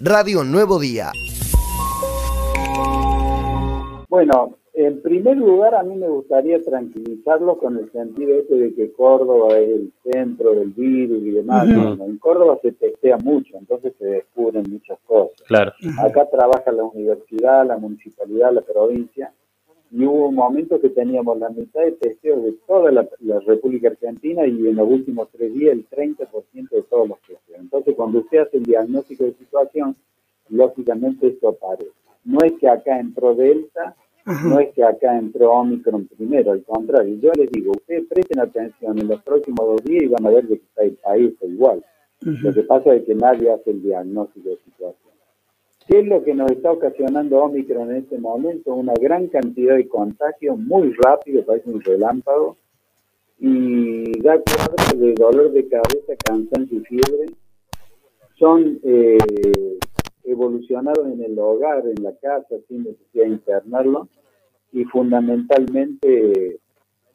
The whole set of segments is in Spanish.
Radio Nuevo Día. Bueno, en primer lugar, a mí me gustaría tranquilizarlo con el sentido este de que Córdoba es el centro del virus y demás. En Córdoba se testea mucho, entonces se descubren muchas cosas. Claro. Acá trabaja la universidad, la municipalidad, la provincia, y hubo un momento que teníamos la mitad de testeos de toda la, República Argentina y en los últimos tres días el 30% de todos los testeos. Entonces, cuando usted hace el diagnóstico de situación, lógicamente esto aparece. No es que acá entró Delta no es que acá entró Omicron primero, al contrario. Yo les digo, ustedes presten atención en los próximos dos días y van a ver que está el país igual. Lo que pasa es que nadie hace el diagnóstico de situación. ¿Qué es lo que nos está ocasionando Omicron en este momento? Una gran cantidad de contagios, muy rápido, parece un relámpago, y da cuadros de dolor de cabeza, cansancio y fiebre. Son eh, evolucionados en el hogar, en la casa, sin necesidad de internarlo y fundamentalmente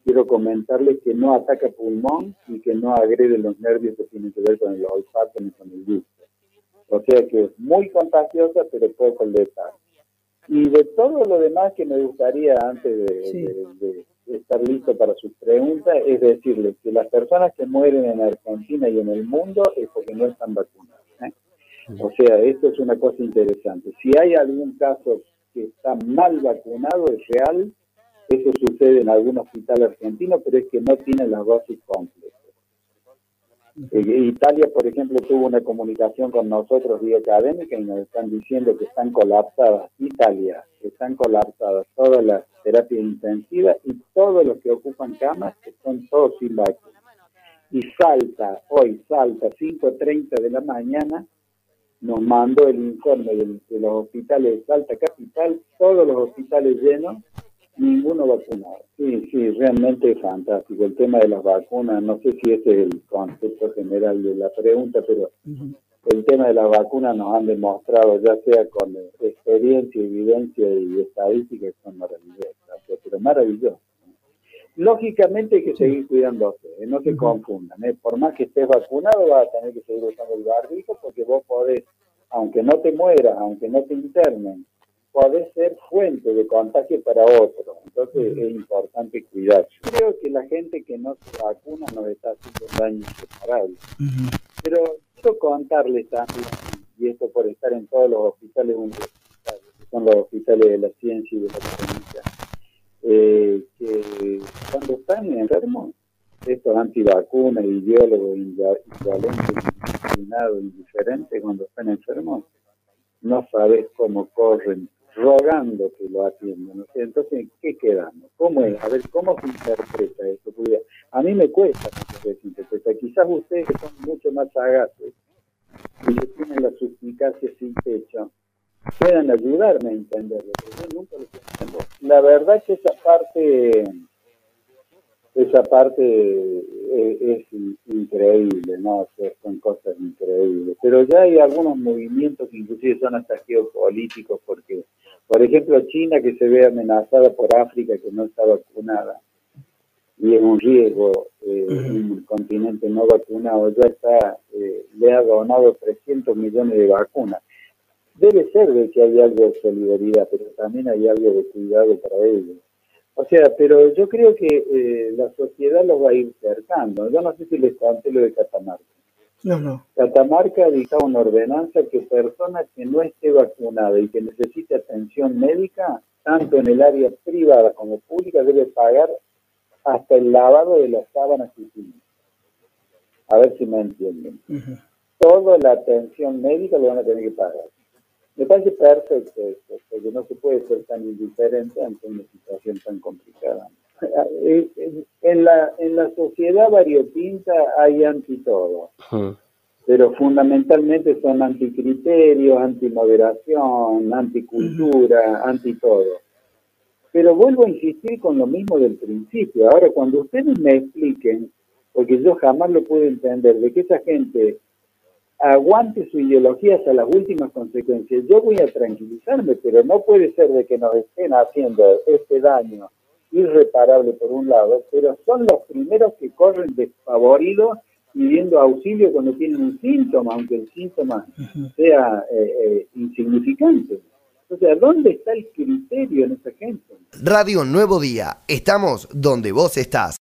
quiero comentarles que no ataca pulmón y que no agrede los nervios que tienen que ver con el olfato ni con el gusto. O sea que es muy contagiosa, pero poco letal. Y de todo lo demás que me gustaría, antes de, estar listo para sus preguntas, es decirles que las personas que mueren en Argentina y en el mundo es porque no están vacunadas. ¿eh? O sea, esto es una cosa interesante. Si hay algún caso que está mal vacunado es real. Eso sucede en algún hospital argentino, pero es que no tiene las dosis completas. Eh, Italia, por ejemplo, tuvo una comunicación con nosotros vía académica y nos están diciendo que están colapsadas, Italia, que están colapsadas todas las terapias intensivas y todos los que ocupan camas, que son todos sin vacuna. Y salta, hoy salta, 5.30 de la mañana, nos mandó el informe de, los hospitales de Salta Capital, todos los hospitales llenos, ninguno vacunado. Sí, sí, realmente es fantástico. El tema de las vacunas, no sé si ese es el concepto general de la pregunta, pero el tema de las vacunas nos han demostrado, ya sea con experiencia, evidencia y estadística, que son maravillosas, pero maravilloso. Lógicamente hay que seguir cuidándose, ¿eh? no se confundan. ¿eh? Por más que estés vacunado, vas a tener que seguir usando el barbijo porque vos podés, aunque no te mueras, aunque no te internen, podés ser fuente de contagio para otro. Entonces es importante cuidarse. Creo que la gente que no se vacuna nos está haciendo un daño inseparable. Pero quiero contarles también, y esto por estar en todos los hospitales universitarios, que son los hospitales de la ciencia y de la ciencia, eh, que cuando están enfermos, estos antivacunas, ideólogos, invalentes, indiferentes, cuando están enfermos, no sabes cómo corren rogando que lo atiendan. Entonces, ¿qué quedamos? ¿Cómo es? A ver, ¿cómo se interpreta esto? a mí me cuesta mucho interpreta. Quizás ustedes que son mucho más sagaces y que tienen la suspicacia sin techo, puedan ayudarme a entenderlo. La verdad que esa parte, esa parte eh, es, increíble, ¿no? son cosas increíbles. Pero ya hay algunos movimientos que inclusive son hasta geopolíticos, porque, por ejemplo, China que se ve amenazada por África que no está vacunada, y es un riesgo, eh, un continente no vacunado, ya está, eh, le ha donado 300 millones de vacunas debe ser de que hay algo de solidaridad, pero también hay algo de cuidado para ellos. O sea, pero yo creo que eh, la sociedad los va a ir cercando. Yo no sé si les conté lo de Catamarca. No, no. Catamarca dicta una ordenanza que persona que no esté vacunada y que necesite atención médica, tanto en el área privada como pública, debe pagar hasta el lavado de las sábanas y A ver si me entienden. Toda la atención médica lo van a tener que pagar. Me parece perfecto esto, porque no se puede ser tan indiferente ante una situación tan complicada. en la, en la sociedad variopinta hay anti todo, pero fundamentalmente son anticriterios, antimoderación, anticultura, anti todo. Pero vuelvo a insistir con lo mismo del principio. Ahora, cuando ustedes me expliquen, porque yo jamás lo puedo entender, de que esa gente aguante su ideología hasta las últimas consecuencias. Yo voy a tranquilizarme, pero no puede ser de que nos estén haciendo este daño irreparable por un lado, pero son los primeros que corren desfavoridos pidiendo auxilio cuando tienen un síntoma, aunque el síntoma sea eh, eh, insignificante. O sea, ¿dónde está el criterio en esa gente? Radio Nuevo Día, estamos donde vos estás.